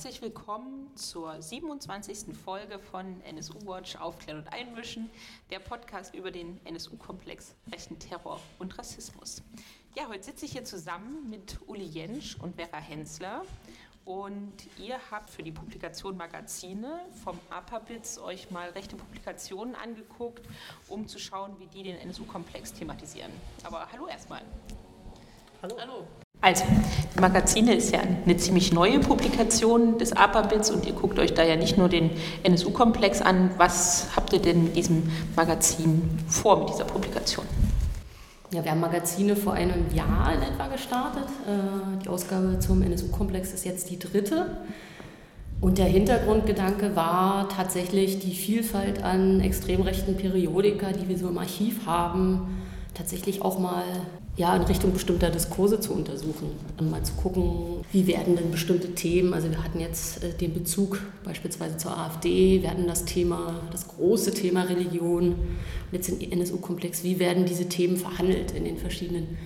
Herzlich willkommen zur 27. Folge von NSU Watch Aufklären und Einmischen, der Podcast über den NSU-Komplex rechten Terror und Rassismus. Ja, heute sitze ich hier zusammen mit Uli Jentsch und Vera Hensler und ihr habt für die Publikation Magazine vom APABITS euch mal rechte Publikationen angeguckt, um zu schauen, wie die den NSU-Komplex thematisieren. Aber hallo erstmal. Hallo. Hallo. Also, die Magazine ist ja eine ziemlich neue Publikation des APABITS und ihr guckt euch da ja nicht nur den NSU-Komplex an. Was habt ihr denn mit diesem Magazin vor, mit dieser Publikation? Ja, wir haben Magazine vor einem Jahr in etwa gestartet. Äh, die Ausgabe zum NSU-Komplex ist jetzt die dritte. Und der Hintergrundgedanke war tatsächlich die Vielfalt an extrem rechten Periodika, die wir so im Archiv haben, tatsächlich auch mal ja, in Richtung bestimmter Diskurse zu untersuchen und mal zu gucken, wie werden denn bestimmte Themen, also wir hatten jetzt äh, den Bezug beispielsweise zur AfD, wir hatten das Thema, das große Thema Religion, jetzt im NSU-Komplex, wie werden diese Themen verhandelt in den verschiedenen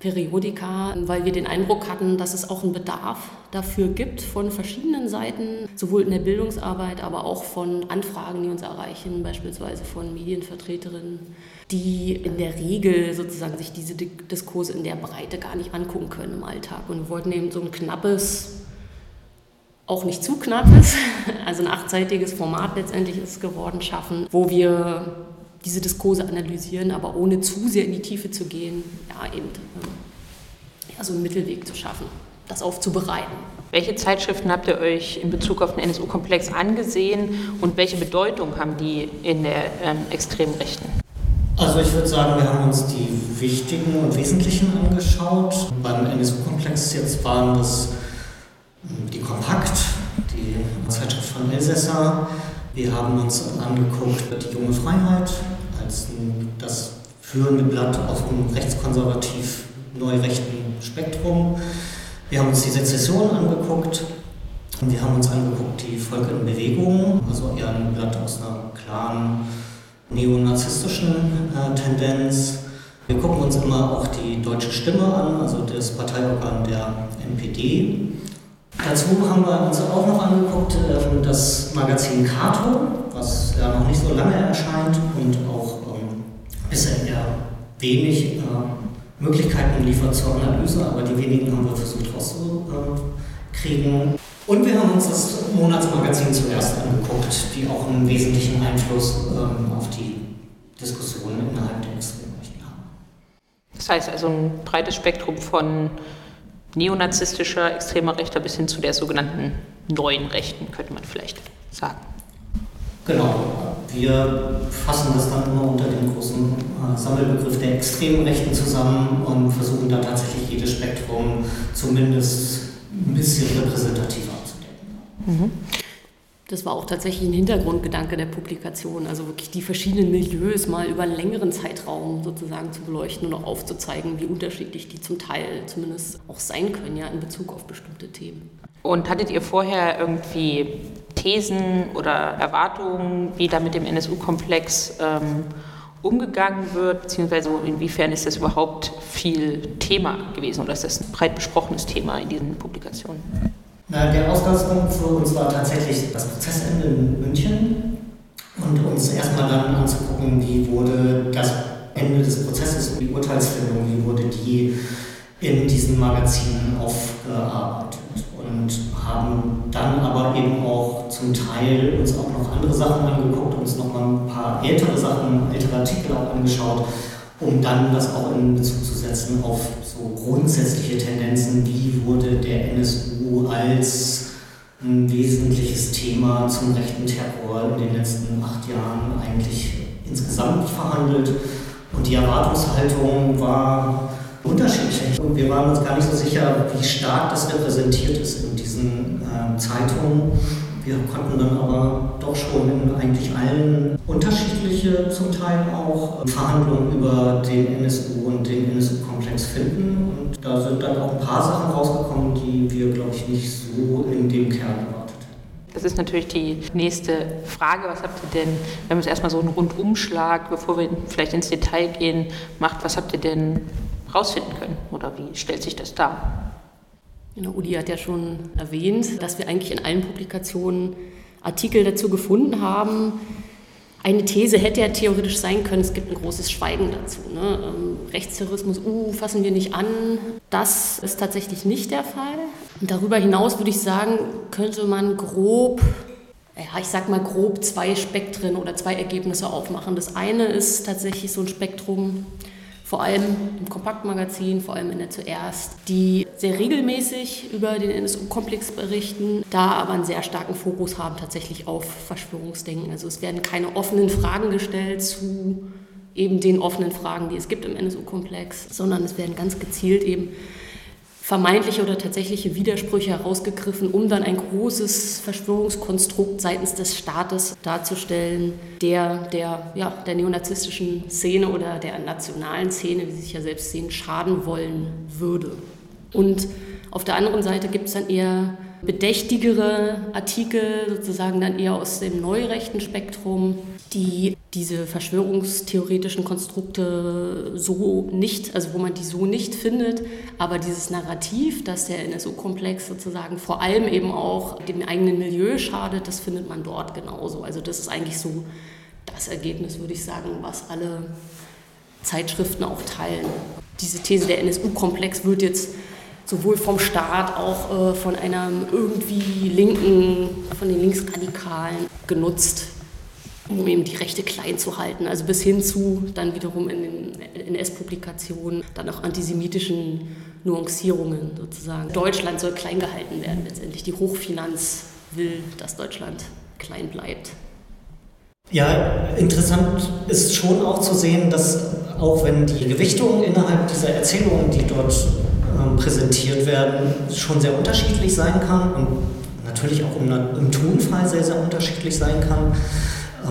Periodika, weil wir den Eindruck hatten, dass es auch einen Bedarf dafür gibt von verschiedenen Seiten, sowohl in der Bildungsarbeit, aber auch von Anfragen, die uns erreichen, beispielsweise von Medienvertreterinnen, die in der Regel sozusagen sich diese Diskurse in der Breite gar nicht angucken können im Alltag. Und wir wollten eben so ein knappes, auch nicht zu knappes, also ein achtseitiges Format letztendlich ist geworden, schaffen, wo wir diese Diskurse analysieren, aber ohne zu sehr in die Tiefe zu gehen, ja, eben ähm, ja, so einen Mittelweg zu schaffen, das aufzubereiten. Welche Zeitschriften habt ihr euch in Bezug auf den NSU-Komplex angesehen und welche Bedeutung haben die in der ähm, extremen Rechten? Also ich würde sagen, wir haben uns die wichtigen und wesentlichen angeschaut. Beim NSU-Komplex jetzt waren das hm, die Kompakt, die Zeitschrift von Elsässer, wir haben uns angeguckt, die junge Freiheit als das führende Blatt auf dem rechtskonservativ neurechten Spektrum. Wir haben uns die Sezession angeguckt und wir haben uns angeguckt die Volke in Bewegung, also eher ein Blatt aus einer klaren neonazistischen äh, Tendenz. Wir gucken uns immer auch die deutsche Stimme an, also das Parteiorgan der NPD. Dazu haben wir uns auch noch angeguckt ähm, das Magazin Kato, was ja noch nicht so lange erscheint und auch ähm, bisher eher wenig äh, Möglichkeiten liefert zur Analyse, aber die wenigen haben wir versucht rauszukriegen. Und wir haben uns das Monatsmagazin zuerst angeguckt, die auch einen wesentlichen Einfluss ähm, auf die Diskussionen innerhalb der Extremrechten haben. Das heißt also ein breites Spektrum von neonazistischer, extremer Rechter bis hin zu der sogenannten neuen Rechten, könnte man vielleicht sagen. Genau, wir fassen das dann immer unter dem großen äh, Sammelbegriff der extremen Rechten zusammen und versuchen da tatsächlich jedes Spektrum zumindest ein bisschen repräsentativer abzudecken. Mhm. Das war auch tatsächlich ein Hintergrundgedanke der Publikation, also wirklich die verschiedenen Milieus mal über einen längeren Zeitraum sozusagen zu beleuchten und auch aufzuzeigen, wie unterschiedlich die zum Teil zumindest auch sein können, ja, in Bezug auf bestimmte Themen. Und hattet ihr vorher irgendwie Thesen oder Erwartungen, wie da mit dem NSU-Komplex ähm, umgegangen wird, beziehungsweise inwiefern ist das überhaupt viel Thema gewesen oder ist das ein breit besprochenes Thema in diesen Publikationen? Na, der Ausgangspunkt für uns war tatsächlich das Prozessende in München und uns erstmal dann anzugucken, wie wurde das Ende des Prozesses, die Urteilsfindung, wie wurde die in diesen Magazinen aufgearbeitet und haben dann aber eben auch zum Teil uns auch noch andere Sachen angeguckt, uns noch mal ein paar ältere Sachen, ältere Artikel auch angeschaut, um dann das auch in Bezug zu setzen auf so grundsätzliche Tendenzen, wie wurde der NSU als ein wesentliches Thema zum rechten Terror in den letzten acht Jahren eigentlich insgesamt verhandelt. Und die Erwartungshaltung war unterschiedlich. Und wir waren uns gar nicht so sicher, wie stark das repräsentiert ist in diesen äh, Zeitungen. Wir konnten dann aber doch schon in eigentlich allen unterschiedliche, zum Teil auch, Verhandlungen über den NSU und den NSU-Komplex finden. Und da sind dann auch ein paar Sachen rausgekommen, die wir, glaube ich, nicht so in dem Kern erwartet hätten. Das ist natürlich die nächste Frage. Was habt ihr denn, wenn wir jetzt erstmal so einen Rundumschlag, bevor wir vielleicht ins Detail gehen, macht, was habt ihr denn rausfinden können? Oder wie stellt sich das dar? Udi hat ja schon erwähnt, dass wir eigentlich in allen Publikationen Artikel dazu gefunden haben. Eine These hätte ja theoretisch sein können, es gibt ein großes Schweigen dazu. Ne? Ähm, Rechtsterrorismus, uh, fassen wir nicht an. Das ist tatsächlich nicht der Fall. Und darüber hinaus würde ich sagen, könnte man grob, ja, ich sag mal grob zwei Spektren oder zwei Ergebnisse aufmachen. Das eine ist tatsächlich so ein Spektrum, vor allem im Kompaktmagazin, vor allem in der Zuerst, die sehr regelmäßig über den NSU-Komplex berichten, da aber einen sehr starken Fokus haben tatsächlich auf Verschwörungsdenken. Also es werden keine offenen Fragen gestellt zu eben den offenen Fragen, die es gibt im NSU-Komplex, sondern es werden ganz gezielt eben vermeintliche oder tatsächliche Widersprüche herausgegriffen, um dann ein großes Verschwörungskonstrukt seitens des Staates darzustellen, der der, ja, der neonazistischen Szene oder der nationalen Szene, wie sie sich ja selbst sehen, schaden wollen würde. Und auf der anderen Seite gibt es dann eher bedächtigere Artikel, sozusagen dann eher aus dem neurechten Spektrum, die diese verschwörungstheoretischen Konstrukte so nicht, also wo man die so nicht findet, aber dieses Narrativ, dass der NSU-Komplex sozusagen vor allem eben auch dem eigenen Milieu schadet, das findet man dort genauso. Also das ist eigentlich so das Ergebnis, würde ich sagen, was alle Zeitschriften auch teilen. Diese These, der NSU-Komplex wird jetzt sowohl vom Staat auch äh, von einem irgendwie Linken, von den Linksradikalen genutzt, um eben die Rechte klein zu halten. Also bis hin zu dann wiederum in den NS-Publikationen dann auch antisemitischen Nuancierungen sozusagen. Deutschland soll klein gehalten werden letztendlich. Die Hochfinanz will, dass Deutschland klein bleibt. Ja, interessant ist schon auch zu sehen, dass auch wenn die Gewichtung innerhalb dieser Erzählungen, die dort ähm, präsentiert werden, schon sehr unterschiedlich sein kann und natürlich auch im, im Tonfall sehr, sehr unterschiedlich sein kann.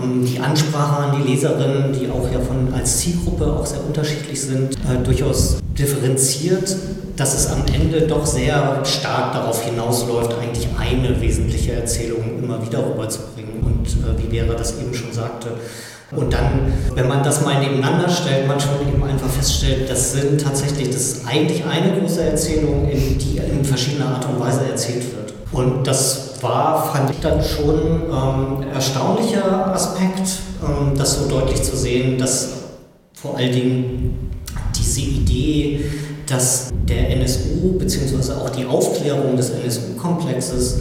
Ähm, die Ansprache an die Leserinnen, die auch ja von, als Zielgruppe auch sehr unterschiedlich sind, äh, durchaus differenziert, dass es am Ende doch sehr stark darauf hinausläuft, eigentlich eine wesentliche Erzählung immer wieder rüberzubringen. Und äh, wie Vera das eben schon sagte, und dann, wenn man das mal nebeneinander stellt, man schon eben einfach feststellt, das sind tatsächlich, das ist eigentlich eine große Erzählung, in die in verschiedener Art und Weise erzählt wird. Und das war, fand ich dann schon ähm, erstaunlicher Aspekt, ähm, das so deutlich zu sehen, dass vor allen Dingen diese Idee, dass der NSU bzw. auch die Aufklärung des NSU-Komplexes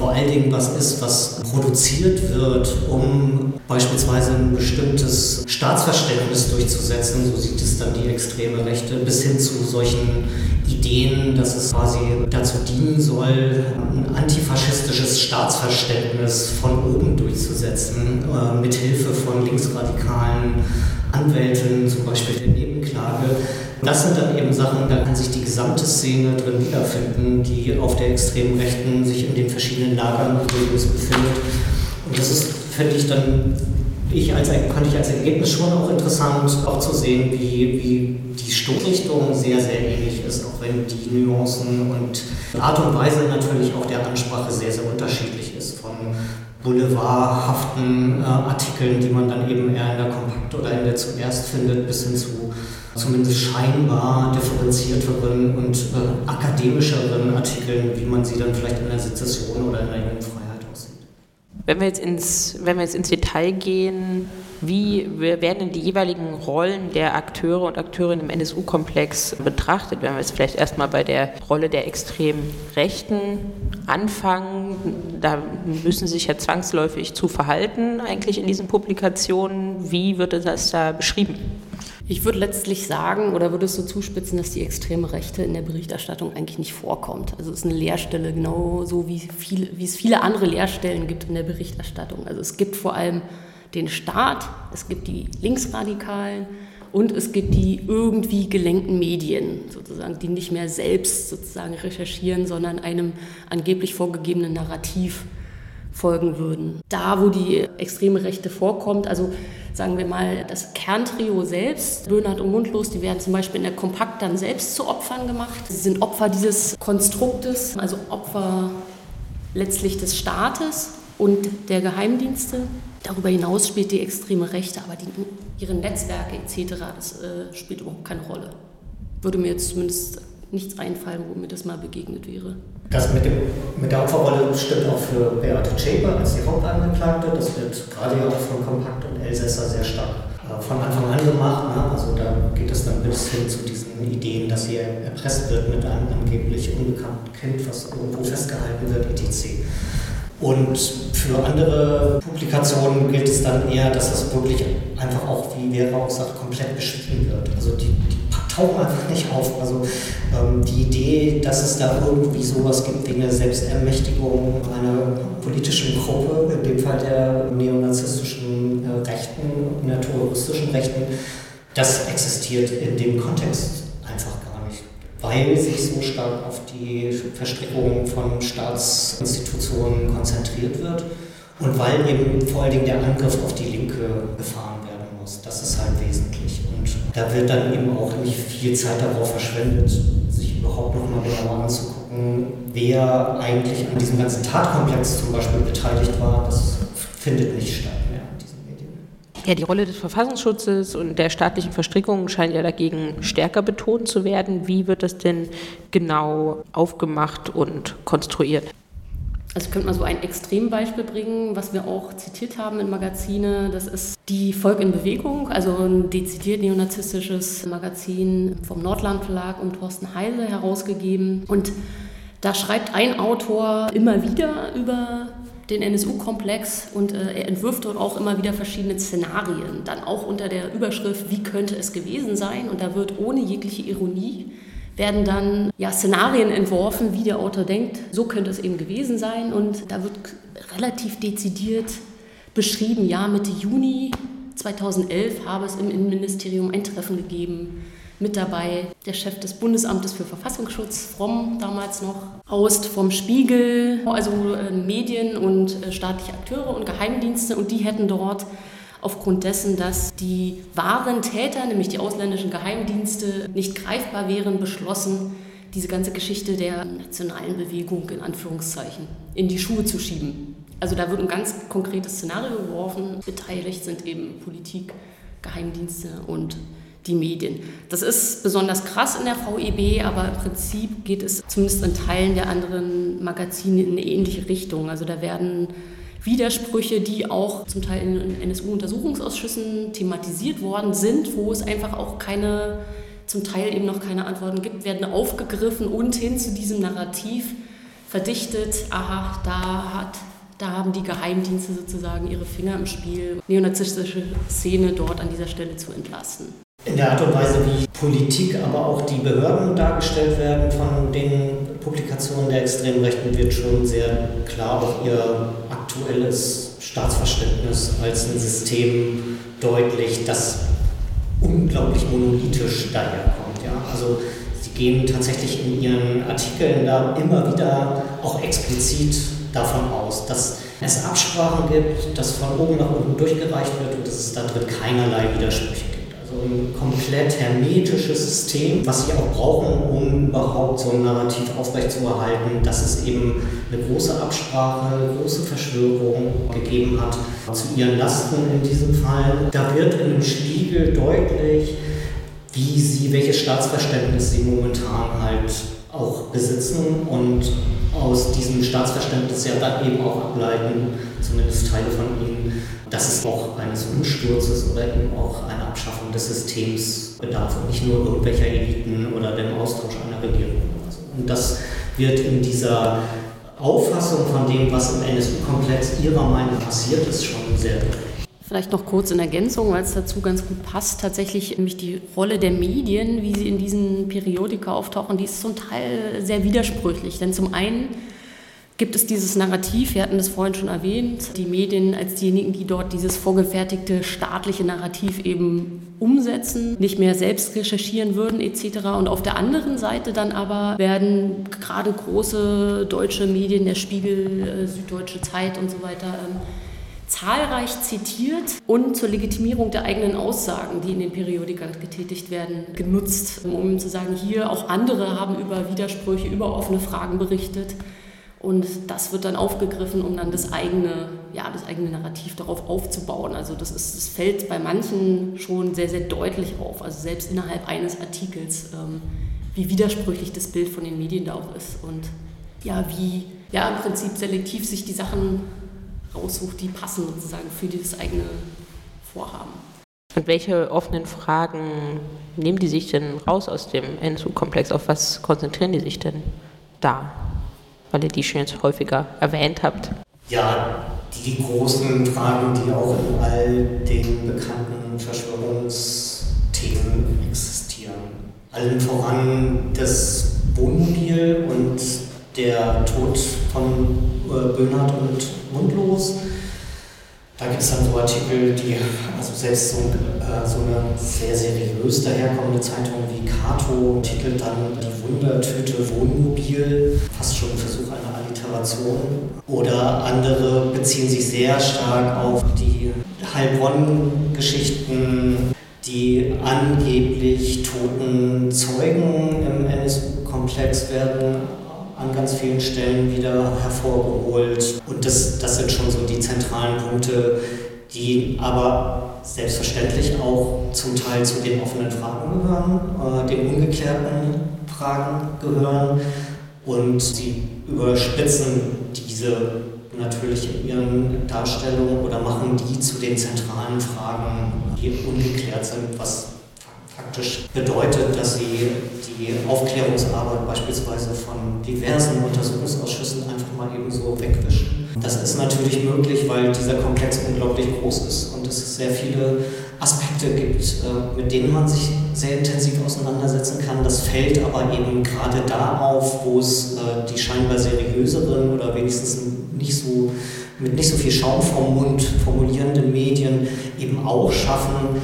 vor allen Dingen was ist, was produziert wird, um beispielsweise ein bestimmtes Staatsverständnis durchzusetzen, so sieht es dann die extreme Rechte, bis hin zu solchen Ideen, dass es quasi dazu dienen soll, ein antifaschistisches Staatsverständnis von oben durchzusetzen, äh, mithilfe von linksradikalen Anwälten, zum Beispiel der Nebenklage. Das sind dann eben Sachen, da kann sich die gesamte Szene drin wiederfinden, die auf der extremen Rechten sich in den verschiedenen Lagern befindet. Und das ist, finde ich, dann ich als, fand ich als Ergebnis schon auch interessant, auch zu sehen, wie, wie die Stoßrichtung sehr, sehr ähnlich ist, auch wenn die Nuancen und Art und Weise natürlich auch der Ansprache sehr, sehr unterschiedlich ist. Von boulevardhaften äh, Artikeln, die man dann eben eher in der Kompakt oder in der zuerst findet, bis hin zu zumindest scheinbar differenzierteren und äh, akademischeren Artikeln, wie man sie dann vielleicht in der Sezession oder in der Jugendfreiheit aussieht. Wenn wir jetzt ins, wenn wir jetzt ins Detail gehen, wie werden denn die jeweiligen Rollen der Akteure und Akteurinnen im NSU-Komplex betrachtet? Wenn wir jetzt vielleicht erstmal bei der Rolle der extremen Rechten anfangen, da müssen sie sich ja zwangsläufig zu verhalten, eigentlich in diesen Publikationen. Wie wird das da beschrieben? Ich würde letztlich sagen oder würde es so zuspitzen, dass die extreme Rechte in der Berichterstattung eigentlich nicht vorkommt. Also es ist eine Leerstelle, genauso wie, viel, wie es viele andere Leerstellen gibt in der Berichterstattung. Also es gibt vor allem den Staat, es gibt die Linksradikalen und es gibt die irgendwie gelenkten Medien, sozusagen, die nicht mehr selbst sozusagen recherchieren, sondern einem angeblich vorgegebenen Narrativ folgen würden. Da, wo die extreme Rechte vorkommt, also sagen wir mal, das Kerntrio selbst, Böhnert und Mundlos, die werden zum Beispiel in der Kompakt dann selbst zu Opfern gemacht. Sie sind Opfer dieses Konstruktes, also Opfer letztlich des Staates und der Geheimdienste. Darüber hinaus spielt die extreme Rechte, aber die, ihre Netzwerke etc., das äh, spielt überhaupt keine Rolle. Würde mir jetzt zumindest nichts einfallen, wo mir das mal begegnet wäre. Das mit, dem, mit der Opferrolle stimmt auch für Beate Zschäpe als die Hauptangeklagte. Das wird gerade ja auch von Kompakt Elsässer sehr stark äh, von Anfang an gemacht. Ne? Also da geht es dann bis hin zu diesen Ideen, dass sie erpresst wird mit einem angeblich unbekannten Kind, was irgendwo festgehalten wird, etc. Und für andere Publikationen gilt es dann eher, dass das wirklich einfach auch, wie Vera auch sagt, komplett beschrieben wird. Also die, die tauchen einfach nicht auf. Also ähm, die Idee, dass es da irgendwie sowas gibt wie eine Selbstermächtigung einer politischen Gruppe, in dem Fall der neonazistischen äh, Rechten der terroristischen Rechten, das existiert in dem Kontext einfach gar nicht, weil sich so stark auf die Verstrickung von Staatsinstitutionen konzentriert wird und weil eben vor allen Dingen der Angriff auf die Linke gefahren werden muss. Das ist halt wesentlich. Da wird dann eben auch nicht viel Zeit darauf verschwendet, sich überhaupt noch mal genauer anzugucken, wer eigentlich an diesem ganzen Tatkomplex zum Beispiel beteiligt war. Das findet nicht statt. Ja, die Rolle des Verfassungsschutzes und der staatlichen Verstrickungen scheint ja dagegen stärker betont zu werden. Wie wird das denn genau aufgemacht und konstruiert? Also ich könnte mal so ein Extrembeispiel bringen, was wir auch zitiert haben in Magazine. Das ist die Volk in Bewegung, also ein dezidiert neonazistisches Magazin vom Nordland Verlag um Thorsten Heise herausgegeben. Und da schreibt ein Autor immer wieder über den NSU-Komplex und äh, er entwirft dort auch immer wieder verschiedene Szenarien, dann auch unter der Überschrift, wie könnte es gewesen sein? Und da wird ohne jegliche Ironie werden dann ja, Szenarien entworfen, wie der Autor denkt, so könnte es eben gewesen sein. Und da wird relativ dezidiert beschrieben, ja, Mitte Juni 2011 habe es im Innenministerium ein Treffen gegeben mit dabei der Chef des Bundesamtes für Verfassungsschutz, Fromm damals noch, Aust vom Spiegel, also äh, Medien und äh, staatliche Akteure und Geheimdienste. Und die hätten dort aufgrund dessen, dass die wahren Täter, nämlich die ausländischen Geheimdienste, nicht greifbar wären, beschlossen, diese ganze Geschichte der nationalen Bewegung in Anführungszeichen in die Schuhe zu schieben. Also da wird ein ganz konkretes Szenario geworfen. Beteiligt sind eben Politik, Geheimdienste und die Medien. Das ist besonders krass in der VEB, aber im Prinzip geht es zumindest in Teilen der anderen Magazine in eine ähnliche Richtung. Also da werden Widersprüche, die auch zum Teil in NSU-Untersuchungsausschüssen thematisiert worden sind, wo es einfach auch keine, zum Teil eben noch keine Antworten gibt, werden aufgegriffen und hin zu diesem Narrativ verdichtet. Aha, da hat da haben die Geheimdienste sozusagen ihre Finger im Spiel, neonazistische Szene dort an dieser Stelle zu entlasten. In der Art und Weise, wie Politik, aber auch die Behörden dargestellt werden von den Publikationen der extremen Rechten, wird schon sehr klar auch ihr aktuelles Staatsverständnis als ein System deutlich, das unglaublich monolithisch daherkommt. Ja? Also sie gehen tatsächlich in ihren Artikeln da immer wieder auch explizit davon aus, dass es Absprachen gibt, dass von oben nach unten durchgereicht wird und dass es da drin keinerlei Widersprüche gibt so ein komplett hermetisches System, was sie auch brauchen, um überhaupt so ein Narrativ aufrechtzuerhalten, dass es eben eine große Absprache, eine große Verschwörung gegeben hat zu ihren Lasten in diesem Fall. Da wird in dem Spiegel deutlich, wie sie, welches Staatsverständnis sie momentan halt auch besitzen und aus diesem Staatsverständnis ja dann eben auch ableiten, zumindest Teile von ihnen, dass es auch eines Umsturzes oder eben auch einer Abschaffung des Systems bedarf und nicht nur irgendwelcher Eliten oder dem Austausch einer Regierung. Und das wird in dieser Auffassung von dem, was im NSU-Komplex ihrer Meinung passiert ist, schon sehr deutlich. Vielleicht noch kurz in Ergänzung, weil es dazu ganz gut passt. Tatsächlich nämlich die Rolle der Medien, wie sie in diesen Periodika auftauchen, die ist zum Teil sehr widersprüchlich. Denn zum einen gibt es dieses Narrativ, wir hatten das vorhin schon erwähnt, die Medien als diejenigen, die dort dieses vorgefertigte staatliche Narrativ eben umsetzen, nicht mehr selbst recherchieren würden etc. Und auf der anderen Seite dann aber werden gerade große deutsche Medien, der Spiegel, äh, Süddeutsche Zeit und so weiter, ähm, zahlreich zitiert und zur Legitimierung der eigenen Aussagen, die in den Periodika getätigt werden, genutzt, um zu sagen, hier auch andere haben über Widersprüche, über offene Fragen berichtet. Und das wird dann aufgegriffen, um dann das eigene, ja, das eigene Narrativ darauf aufzubauen. Also das, ist, das fällt bei manchen schon sehr, sehr deutlich auf. Also selbst innerhalb eines Artikels, ähm, wie widersprüchlich das Bild von den Medien da auch ist und ja, wie ja im Prinzip selektiv sich die Sachen raussucht, die passen sozusagen für dieses eigene Vorhaben. Und welche offenen Fragen nehmen die sich denn raus aus dem NSU-Komplex? Auf was konzentrieren die sich denn da? Weil ihr die schon jetzt häufiger erwähnt habt. Ja, die großen Fragen, die auch in all den bekannten Verschwörungsthemen existieren. Allen voran das Wohnmobil und der Tod von äh, Böhnhardt und Mundlos. Da gibt es dann so Artikel, die, also selbst so, äh, so eine sehr seriös daherkommende Zeitung wie Cato titelt dann die Wundertüte Wohnmobil, fast schon ein Versuch einer Alliteration. Oder andere beziehen sich sehr stark auf die Heilbronn-Geschichten, die angeblich toten Zeugen im NSU-Komplex werden an ganz vielen Stellen wieder hervorgeholt. Und das, das sind schon so die zentralen Punkte, die aber selbstverständlich auch zum Teil zu den offenen Fragen gehören, äh, den ungeklärten Fragen gehören. Und sie überspitzen diese natürlich in ihren Darstellungen oder machen die zu den zentralen Fragen, die ungeklärt sind, was faktisch bedeutet, dass sie die Aufklärungsarbeit beispielsweise von diversen Untersuchungsausschüssen einfach mal eben so wegwischen. Das ist natürlich möglich, weil dieser Komplex unglaublich groß ist und es sehr viele Aspekte gibt, äh, mit denen man sich sehr intensiv auseinandersetzen kann. Das fällt aber eben gerade da auf, wo es äh, die scheinbar seriöseren oder wenigstens nicht so mit nicht so viel Schaum vom Mund formulierenden Medien eben auch schaffen,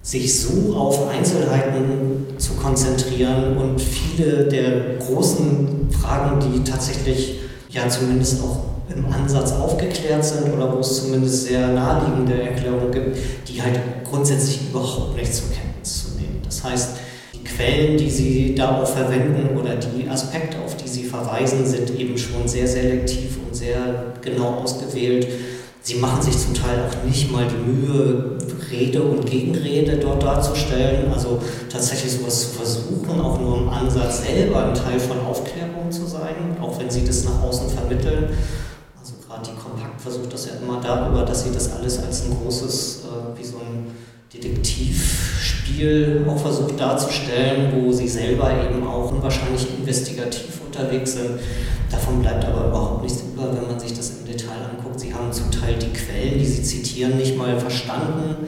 sich so auf Einzelheiten zu konzentrieren und viele der großen Fragen, die tatsächlich ja zumindest auch im Ansatz aufgeklärt sind oder wo es zumindest sehr naheliegende Erklärungen gibt, die halt grundsätzlich überhaupt nicht zur Kenntnis zu nehmen. Das heißt, die Quellen, die Sie darauf verwenden oder die Aspekte, auf die Sie verweisen, sind eben schon sehr selektiv und sehr genau ausgewählt Sie machen sich zum Teil auch nicht mal die Mühe, Rede und Gegenrede dort darzustellen. Also tatsächlich sowas zu versuchen, auch nur im Ansatz selber ein Teil von Aufklärung zu sein, auch wenn sie das nach außen vermitteln. Versucht das ja immer darüber, dass sie das alles als ein großes, äh, wie so ein Detektivspiel auch versucht darzustellen, wo sie selber eben auch unwahrscheinlich investigativ unterwegs sind. Davon bleibt aber überhaupt nichts über, wenn man sich das im Detail anguckt. Sie haben zum Teil die Quellen, die sie zitieren, nicht mal verstanden.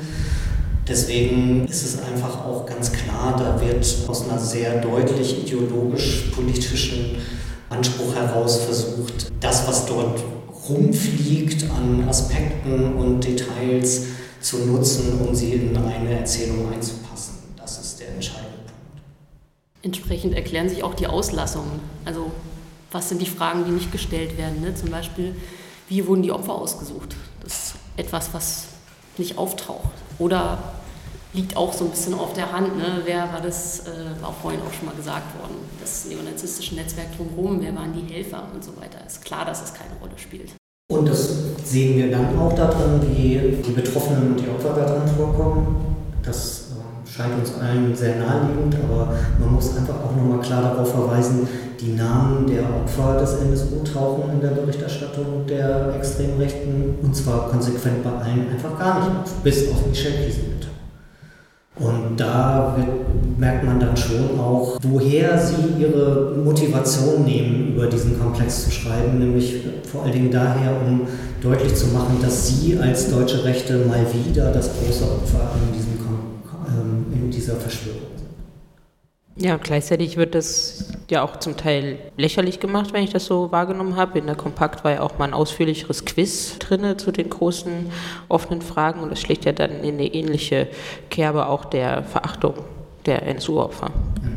Deswegen ist es einfach auch ganz klar, da wird aus einer sehr deutlich ideologisch-politischen Anspruch heraus versucht, das, was dort rumfliegt an Aspekten und Details zu nutzen, um sie in eine Erzählung einzupassen. Das ist der entscheidende Punkt. Entsprechend erklären sich auch die Auslassungen. Also was sind die Fragen, die nicht gestellt werden? Ne? Zum Beispiel, wie wurden die Opfer ausgesucht? Das ist etwas, was nicht auftaucht. Oder liegt auch so ein bisschen auf der Hand. Ne? Wer war das, äh, war vorhin auch schon mal gesagt worden, das neonazistische Netzwerk drumherum, wer waren die Helfer und so weiter. Ist klar, dass es keine Rolle spielt. Und das sehen wir dann auch darin, wie die Betroffenen und die Opfer darin vorkommen. Das scheint uns allen sehr naheliegend, aber man muss einfach auch nochmal klar darauf verweisen, die Namen der Opfer des NSU tauchen in der Berichterstattung der Extremrechten und zwar konsequent bei allen einfach gar nicht auf, bis auf Michelle Kiesewetter. Und da merkt man dann schon auch, woher sie ihre Motivation nehmen, über diesen Komplex zu schreiben, nämlich vor allen Dingen daher, um deutlich zu machen, dass sie als deutsche Rechte mal wieder das große Opfer in diesem ähm, in dieser Verschwörung Ja, gleichzeitig wird das ja auch zum Teil lächerlich gemacht, wenn ich das so wahrgenommen habe. In der Kompakt war ja auch mal ein ausführlicheres Quiz drin zu den großen offenen Fragen und das schlägt ja dann in eine ähnliche Kerbe auch der Verachtung der NSU-Opfer. Mhm.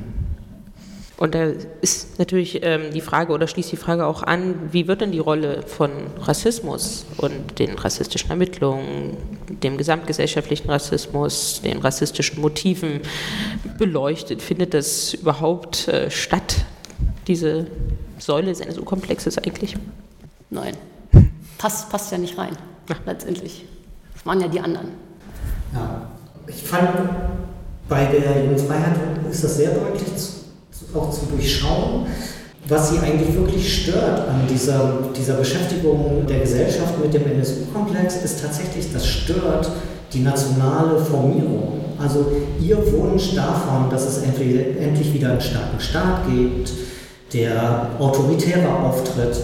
Und da ist natürlich ähm, die Frage oder schließt die Frage auch an, wie wird denn die Rolle von Rassismus und den rassistischen Ermittlungen, dem gesamtgesellschaftlichen Rassismus, den rassistischen Motiven beleuchtet? Findet das überhaupt äh, statt, diese Säule des NSU-Komplexes eigentlich? Nein, passt, passt ja nicht rein, ja. letztendlich. Das waren ja die anderen. Ja, ich fand, bei der Jugendfreiheit ist das sehr deutlich auch zu durchschauen, was sie eigentlich wirklich stört an dieser, dieser Beschäftigung der Gesellschaft mit dem NSU-Komplex, ist tatsächlich, das stört die nationale Formierung. Also ihr Wunsch davon, dass es endlich, endlich wieder einen starken Staat gibt, der autoritärer auftritt,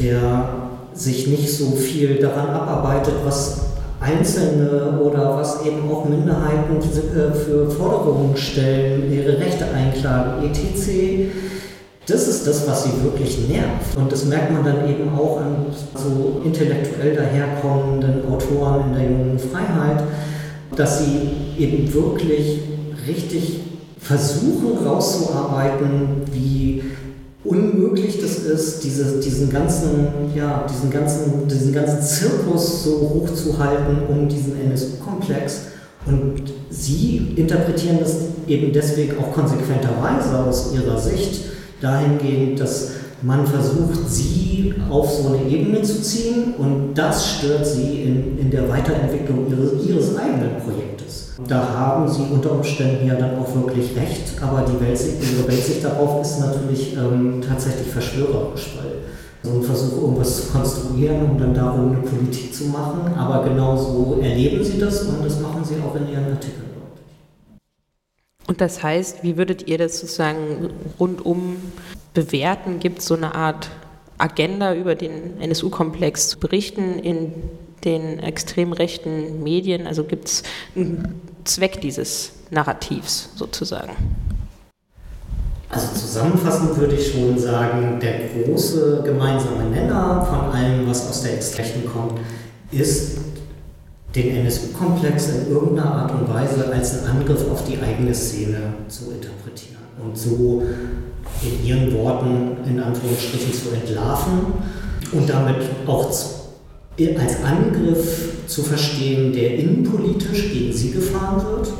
der sich nicht so viel daran abarbeitet, was Einzelne oder was eben auch Minderheiten äh, für Forderungen stellen, ihre Rechte einklagen, etc. Das ist das, was sie wirklich nervt. Und das merkt man dann eben auch an so intellektuell daherkommenden Autoren in der jungen Freiheit, dass sie eben wirklich richtig versuchen rauszuarbeiten, wie unmöglich das ist, diese, diesen, ganzen, ja, diesen, ganzen, diesen ganzen Zirkus so hochzuhalten um diesen NSU-Komplex. Und sie interpretieren das eben deswegen auch konsequenterweise aus ihrer Sicht dahingehend, dass man versucht, sie auf so eine Ebene zu ziehen und das stört sie in, in der Weiterentwicklung ihres, ihres eigenen Projektes. Da haben sie unter Umständen ja dann auch wirklich recht, aber die Weltsicht, ihre Weltsicht darauf ist natürlich ähm, tatsächlich verschwörerisch, weil so ein Versuch, irgendwas zu konstruieren, um dann darum eine Politik zu machen, aber genau so erleben sie das und das machen sie auch in ihren Artikeln. Und das heißt, wie würdet ihr das sozusagen rundum bewerten? Gibt es so eine Art Agenda über den NSU-Komplex zu berichten in den extrem rechten Medien? Also gibt es einen Zweck dieses Narrativs sozusagen? Also zusammenfassend würde ich schon sagen, der große gemeinsame Nenner von allem, was aus der Extraction kommt, ist den NSU-Komplex in irgendeiner Art und Weise als einen Angriff auf die eigene Szene zu interpretieren und so in ihren Worten in Anführungsstrichen zu entlarven und damit auch als Angriff zu verstehen, der innenpolitisch gegen sie gefahren wird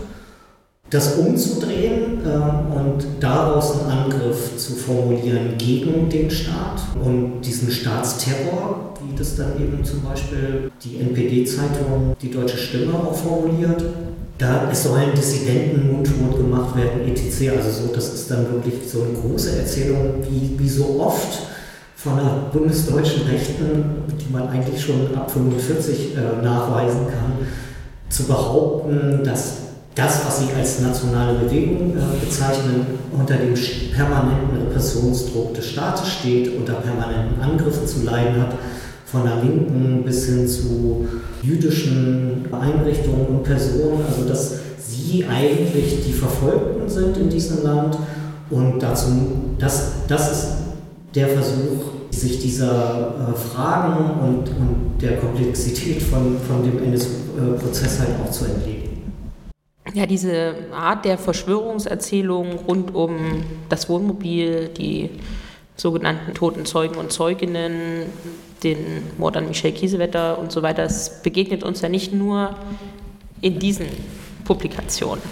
das umzudrehen äh, und daraus einen Angriff zu formulieren gegen den Staat und diesen Staatsterror, wie das dann eben zum Beispiel die NPD-Zeitung Die Deutsche Stimme auch formuliert. Da es sollen Dissidenten mundtot gemacht werden, etc. Also so, das ist dann wirklich so eine große Erzählung, wie, wie so oft von der bundesdeutschen Rechten, die man eigentlich schon ab 45 äh, nachweisen kann, zu behaupten, dass das, was sie als nationale Bewegung äh, bezeichnen, unter dem permanenten Repressionsdruck des Staates steht, unter permanenten Angriffen zu leiden hat, von der Linken bis hin zu jüdischen Einrichtungen und Personen, also dass sie eigentlich die Verfolgten sind in diesem Land und dazu, das, das ist der Versuch, sich dieser äh, Fragen und, und der Komplexität von, von dem NSU-Prozess halt auch zu entledigen. Ja, diese Art der Verschwörungserzählung rund um das Wohnmobil, die sogenannten toten Zeugen und Zeuginnen, den Mord an Michel Kiesewetter und so weiter, das begegnet uns ja nicht nur in diesen Publikationen.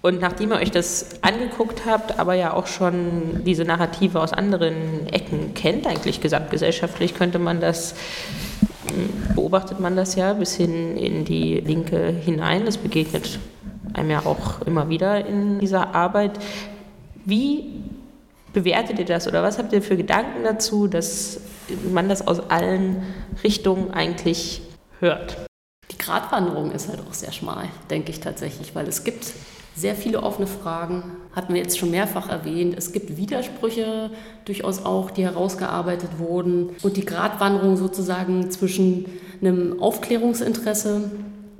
Und nachdem ihr euch das angeguckt habt, aber ja auch schon diese Narrative aus anderen Ecken kennt, eigentlich gesamtgesellschaftlich, könnte man das beobachtet man das ja bis hin in die Linke hinein. Das begegnet einem ja auch immer wieder in dieser Arbeit. Wie bewertet ihr das oder was habt ihr für Gedanken dazu, dass man das aus allen Richtungen eigentlich hört? Die Gratwanderung ist halt auch sehr schmal, denke ich tatsächlich, weil es gibt sehr viele offene Fragen, hatten wir jetzt schon mehrfach erwähnt. Es gibt Widersprüche durchaus auch, die herausgearbeitet wurden. Und die Gratwanderung sozusagen zwischen einem Aufklärungsinteresse,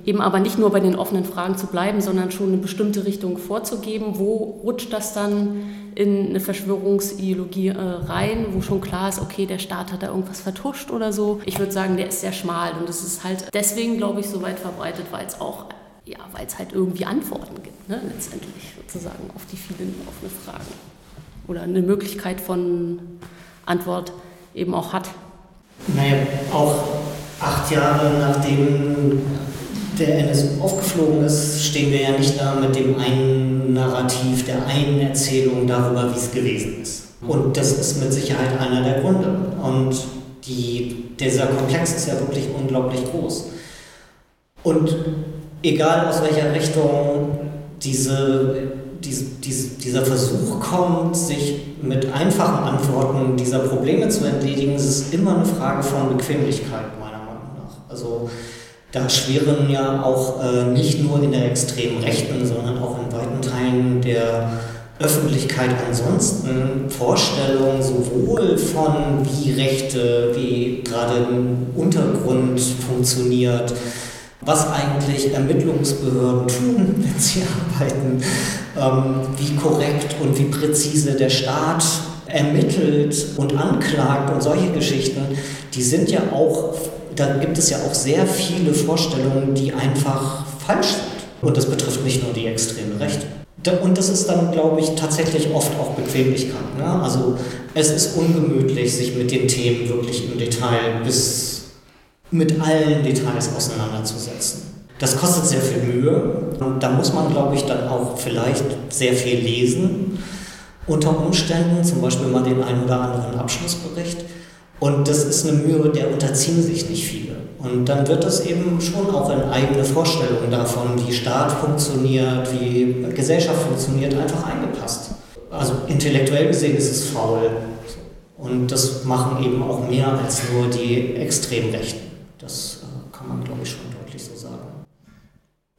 eben aber nicht nur bei den offenen Fragen zu bleiben, sondern schon eine bestimmte Richtung vorzugeben. Wo rutscht das dann in eine Verschwörungsideologie äh, rein, wo schon klar ist, okay, der Staat hat da irgendwas vertuscht oder so. Ich würde sagen, der ist sehr schmal und es ist halt deswegen, glaube ich, so weit verbreitet, weil es auch ja, weil es halt irgendwie Antworten gibt, ne, letztendlich sozusagen auf die vielen offenen Fragen. Oder eine Möglichkeit von Antwort eben auch hat. Naja, auch acht Jahre nachdem der NSU aufgeflogen ist, stehen wir ja nicht da mit dem einen Narrativ, der einen Erzählung darüber, wie es gewesen ist. Und das ist mit Sicherheit einer der Gründe. Und die, dieser Komplex ist ja wirklich unglaublich groß. Und egal aus welcher Richtung diese, dieser Versuch kommt, sich mit einfachen Antworten dieser Probleme zu entledigen, ist es immer eine Frage von Bequemlichkeit, meiner Meinung nach. Also da schweren ja auch äh, nicht nur in der extremen Rechten, sondern auch in weiten Teilen der Öffentlichkeit ansonsten Vorstellungen sowohl von wie Rechte, wie gerade im Untergrund funktioniert, was eigentlich Ermittlungsbehörden tun, wenn sie arbeiten, ähm, wie korrekt und wie präzise der Staat ermittelt und anklagt und solche Geschichten, die sind ja auch, da gibt es ja auch sehr viele Vorstellungen, die einfach falsch sind. Und das betrifft nicht nur die extreme Rechte. Und das ist dann, glaube ich, tatsächlich oft auch Bequemlichkeit. Ne? Also es ist ungemütlich, sich mit den Themen wirklich im Detail bis mit allen Details auseinanderzusetzen. Das kostet sehr viel Mühe und da muss man, glaube ich, dann auch vielleicht sehr viel lesen unter Umständen, zum Beispiel mal den einen oder anderen Abschlussbericht. Und das ist eine Mühe, der unterziehen sich nicht viele. Und dann wird das eben schon auch in eigene Vorstellungen davon, wie Staat funktioniert, wie Gesellschaft funktioniert, einfach eingepasst. Also intellektuell gesehen ist es faul. Und das machen eben auch mehr als nur die Extremrechten. Das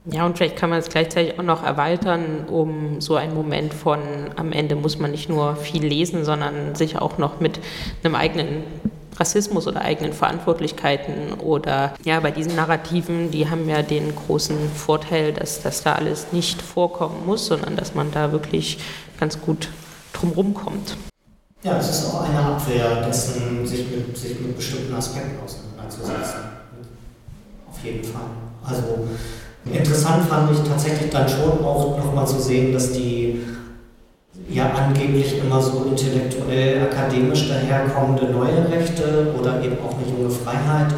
Ja, und vielleicht kann man es gleichzeitig auch noch erweitern, um so einen Moment von am Ende muss man nicht nur viel lesen, sondern sich auch noch mit einem eigenen Rassismus oder eigenen Verantwortlichkeiten oder ja, bei diesen Narrativen, die haben ja den großen Vorteil, dass das da alles nicht vorkommen muss, sondern dass man da wirklich ganz gut drumherum kommt. Ja, es ist auch eine Abwehr dessen, sich mit, sich mit bestimmten Aspekten auseinanderzusetzen jeden Fall. Also interessant fand ich tatsächlich dann schon auch nochmal zu sehen, dass die ja angeblich immer so intellektuell, akademisch daherkommende neue Rechte oder eben auch eine junge Freiheit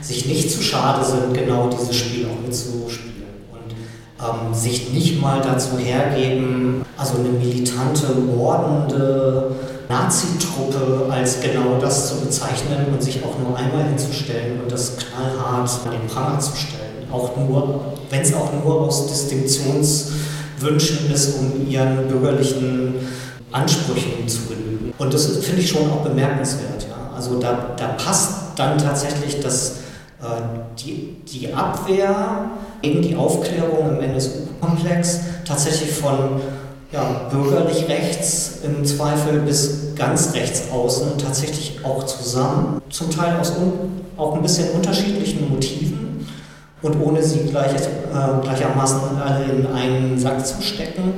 sich nicht zu schade sind, genau dieses Spiel auch mitzuspielen und ähm, sich nicht mal dazu hergeben, also eine militante, mordende Nazi-Truppe als genau das zu bezeichnen und sich auch nur einmal hinzustellen und das knallhart an den Pranger zu stellen. Auch nur, wenn es auch nur aus Distinktionswünschen ist, um ihren bürgerlichen Ansprüchen zu genügen. Und das finde ich schon auch bemerkenswert. Ja? Also da, da passt dann tatsächlich das, äh, die, die Abwehr, eben die Aufklärung im NSU-Komplex tatsächlich von ja, bürgerlich rechts im Zweifel bis ganz rechts außen tatsächlich auch zusammen, zum Teil aus auch ein bisschen unterschiedlichen Motiven und ohne sie gleich, äh, gleichermaßen alle in einen Sack zu stecken.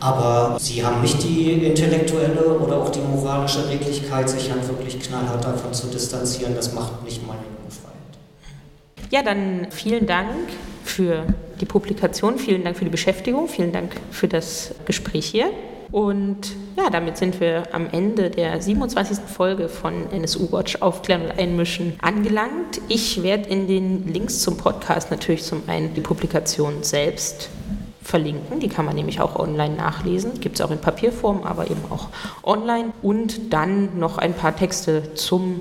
Aber sie haben nicht die intellektuelle oder auch die moralische Redlichkeit, sich dann wirklich knallhart davon zu distanzieren. Das macht nicht meine Freiheit. Ja, dann vielen Dank für die Publikation. Vielen Dank für die Beschäftigung. Vielen Dank für das Gespräch hier. Und ja, damit sind wir am Ende der 27. Folge von NSU Watch Aufklären und Einmischen angelangt. Ich werde in den Links zum Podcast natürlich zum einen die Publikation selbst verlinken. Die kann man nämlich auch online nachlesen. Gibt es auch in Papierform, aber eben auch online. Und dann noch ein paar Texte zum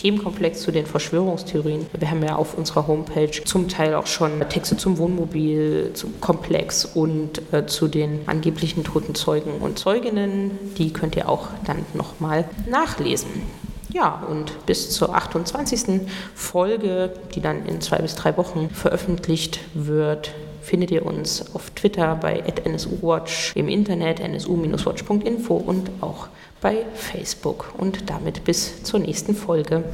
Themenkomplex zu den Verschwörungstheorien. Wir haben ja auf unserer Homepage zum Teil auch schon Texte zum Wohnmobil, zum Komplex und äh, zu den angeblichen toten Zeugen und Zeuginnen. Die könnt ihr auch dann nochmal nachlesen. Ja, und bis zur 28. Folge, die dann in zwei bis drei Wochen veröffentlicht wird, findet ihr uns auf Twitter bei @nsuwatch, im Internet nsu-watch.info und auch bei Facebook. Und damit bis zur nächsten Folge.